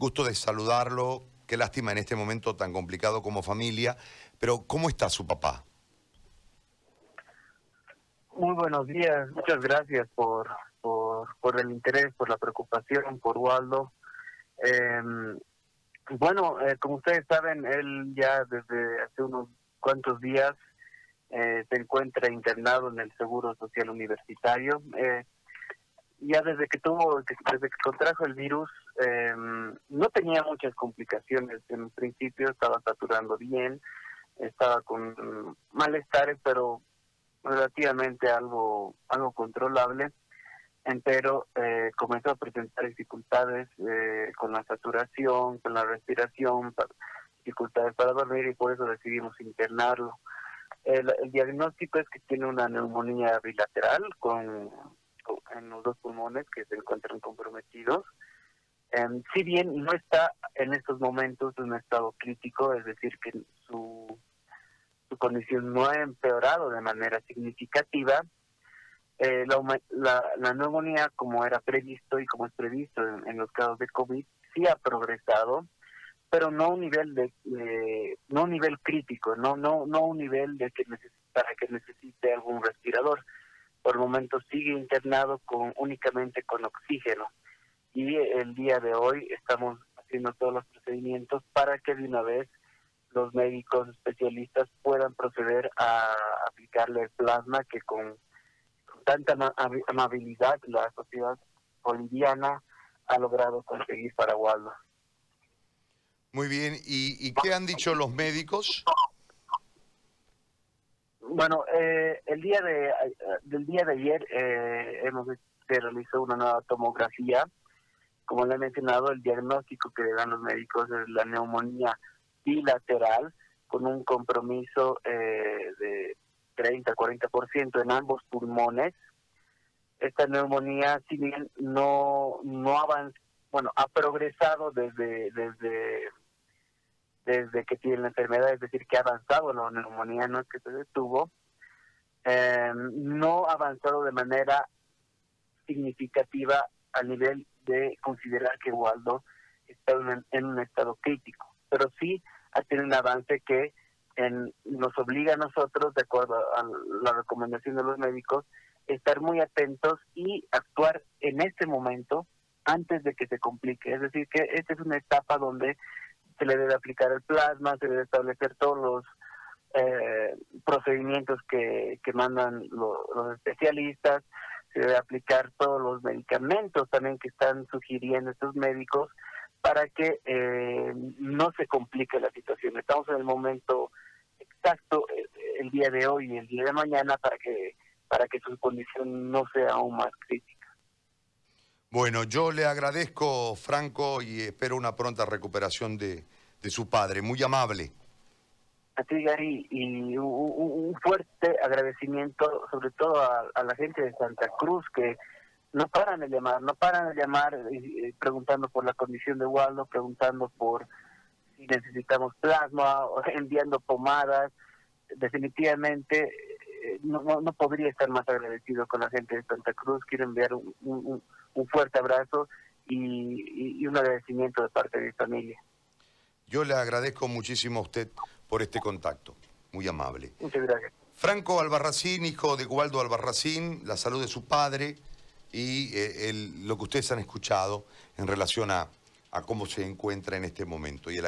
gusto de saludarlo. Qué lástima en este momento tan complicado como familia. Pero, ¿cómo está su papá? Muy buenos días. Muchas gracias por, por, el interés, por la preocupación, por Waldo. Em, bueno, eh, como ustedes saben, él ya desde hace unos cuantos días eh, se encuentra internado en el Seguro Social Universitario. Eh, ya desde que tuvo, desde que contrajo el virus, em, no tenía muchas complicaciones. En principio estaba saturando bien, estaba con malestares, pero relativamente algo, algo controlable. Pero eh, comenzó a presentar dificultades eh, con la saturación, con la respiración, dificultades para dormir y por eso decidimos internarlo. El, el diagnóstico es que tiene una neumonía bilateral con en los dos pulmones que se encuentran comprometidos. Em, si bien no está en estos momentos en un estado crítico, es decir, que su, su condición no ha empeorado de manera significativa, eh, la, la, neumonía, como era previsto y como es previsto en, los casos de COVID, sí ha progresado, pero no a un nivel de, no un nivel crítico, no no no un nivel de que para que necesite algún respirador. Por el momento sigue internado con únicamente con oxígeno y el día de hoy estamos haciendo todos los procedimientos para que de una vez los médicos especialistas puedan proceder a aplicarle el plasma que con, tanta amabilidad la sociedad boliviana ha logrado conseguir para Waldo. Muy bien, ¿y, y qué han dicho los médicos? Bueno, eh, el día de del día de ayer eh, hemos se realizó una nueva tomografía. Como le he mencionado, el diagnóstico que le dan los médicos es la neumonía bilateral con un compromiso eh, de 30-40% en ambos pulmones. Esta neumonía, si bien no no avanza, bueno, ha progresado desde desde desde que tiene la enfermedad, es decir, que ha avanzado la neumonía, no es que se detuvo, eh, no ha avanzado de manera significativa a nivel de considerar que Waldo está en, un estado crítico, pero sí ha tenido un avance que nos obliga a nosotros, de acuerdo a la recomendación de los médicos, estar muy atentos y actuar en este momento antes de que se complique. Es decir, que esta es una etapa donde se le debe aplicar el plasma, se debe establecer todos los eh, procedimientos que, que mandan los especialistas, se debe aplicar todos los medicamentos también que están sugiriendo estos médicos para que eh, no se complique la situación. Estamos en el momento exacto eh, el día de hoy y el día de mañana para que para que su condición no sea aún más crítica. Bueno, yo le agradezco, Franco, y espero una pronta recuperación de, su padre. Muy amable. A ti, Gary, y un, fuerte agradecimiento sobre todo a, la gente de Santa Cruz que no paran de llamar, no paran de llamar preguntando por la condición de Waldo, preguntando por si necesitamos plasma, enviando pomadas. Definitivamente eh, no, no, podría estar más agradecido con la gente de Santa Cruz. Quiero enviar un, un fuerte abrazo y, un agradecimiento de parte de mi familia. Yo le agradezco muchísimo a usted por este contacto, muy amable. Muchas gracias. Franco Albarracín, hijo de Gualdo Albarracín, la salud de su padre y eh, lo que ustedes han escuchado en relación a, a cómo se encuentra en este momento. Y